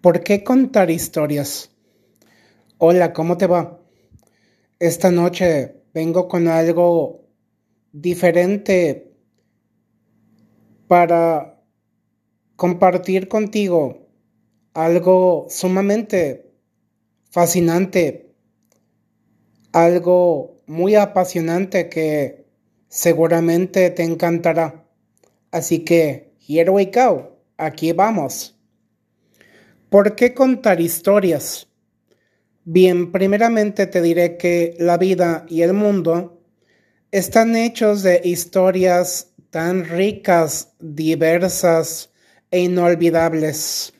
¿Por qué contar historias? Hola, ¿cómo te va? Esta noche vengo con algo diferente para compartir contigo algo sumamente fascinante, algo muy apasionante que seguramente te encantará. Así que, here we go, aquí vamos. ¿Por qué contar historias? Bien, primeramente te diré que la vida y el mundo están hechos de historias tan ricas, diversas e inolvidables.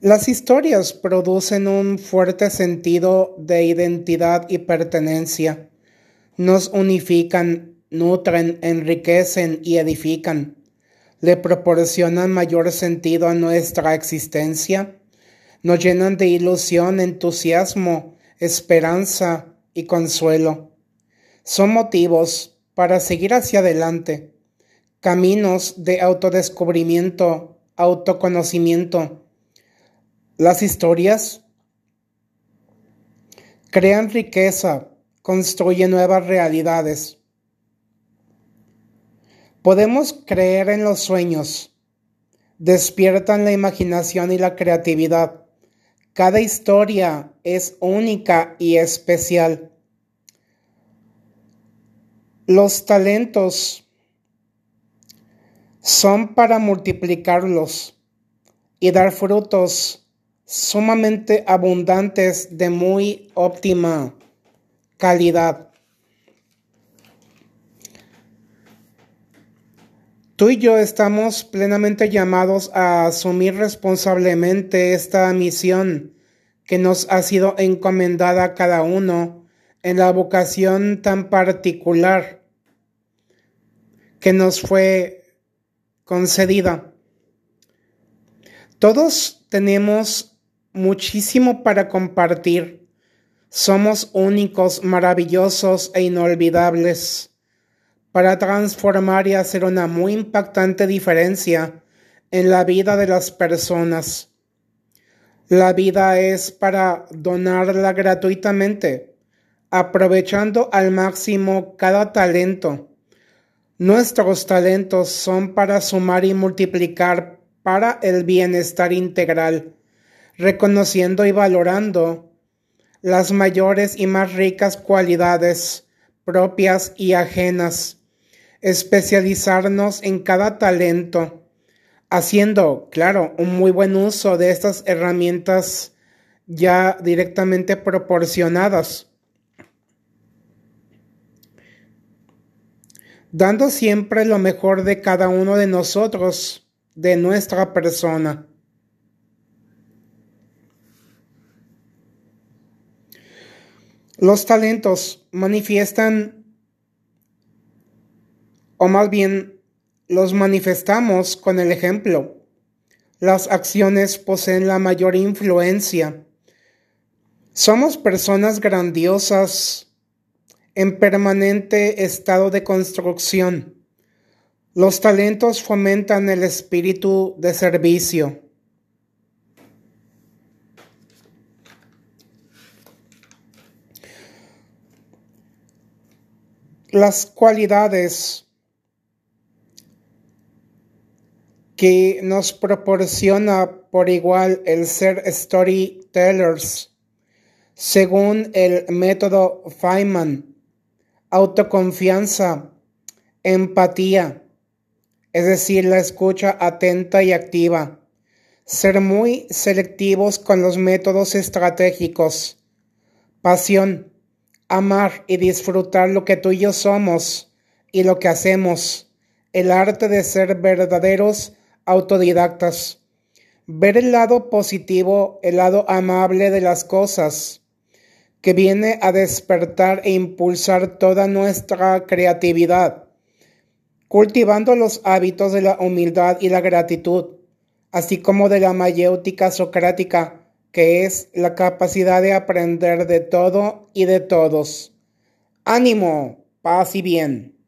Las historias producen un fuerte sentido de identidad y pertenencia. Nos unifican, nutren, enriquecen y edifican le proporcionan mayor sentido a nuestra existencia, nos llenan de ilusión, entusiasmo, esperanza y consuelo. Son motivos para seguir hacia adelante, caminos de autodescubrimiento, autoconocimiento. Las historias crean riqueza, construyen nuevas realidades Podemos creer en los sueños. Despiertan la imaginación y la creatividad. Cada historia es única y especial. Los talentos son para multiplicarlos y dar frutos sumamente abundantes de muy óptima calidad. Tú y yo estamos plenamente llamados a asumir responsablemente esta misión que nos ha sido encomendada a cada uno en la vocación tan particular que nos fue concedida. Todos tenemos muchísimo para compartir. Somos únicos, maravillosos e inolvidables para transformar y hacer una muy impactante diferencia en la vida de las personas. La vida es para donarla gratuitamente, aprovechando al máximo cada talento. Nuestros talentos son para sumar y multiplicar para el bienestar integral, reconociendo y valorando las mayores y más ricas cualidades propias y ajenas especializarnos en cada talento, haciendo, claro, un muy buen uso de estas herramientas ya directamente proporcionadas. Dando siempre lo mejor de cada uno de nosotros, de nuestra persona. Los talentos manifiestan o más bien los manifestamos con el ejemplo. Las acciones poseen la mayor influencia. Somos personas grandiosas en permanente estado de construcción. Los talentos fomentan el espíritu de servicio. Las cualidades que nos proporciona por igual el ser storytellers, según el método Feynman, autoconfianza, empatía, es decir, la escucha atenta y activa, ser muy selectivos con los métodos estratégicos, pasión, amar y disfrutar lo que tú y yo somos y lo que hacemos, el arte de ser verdaderos autodidactas. Ver el lado positivo, el lado amable de las cosas, que viene a despertar e impulsar toda nuestra creatividad, cultivando los hábitos de la humildad y la gratitud, así como de la mayéutica socrática, que es la capacidad de aprender de todo y de todos. Ánimo, paz y bien.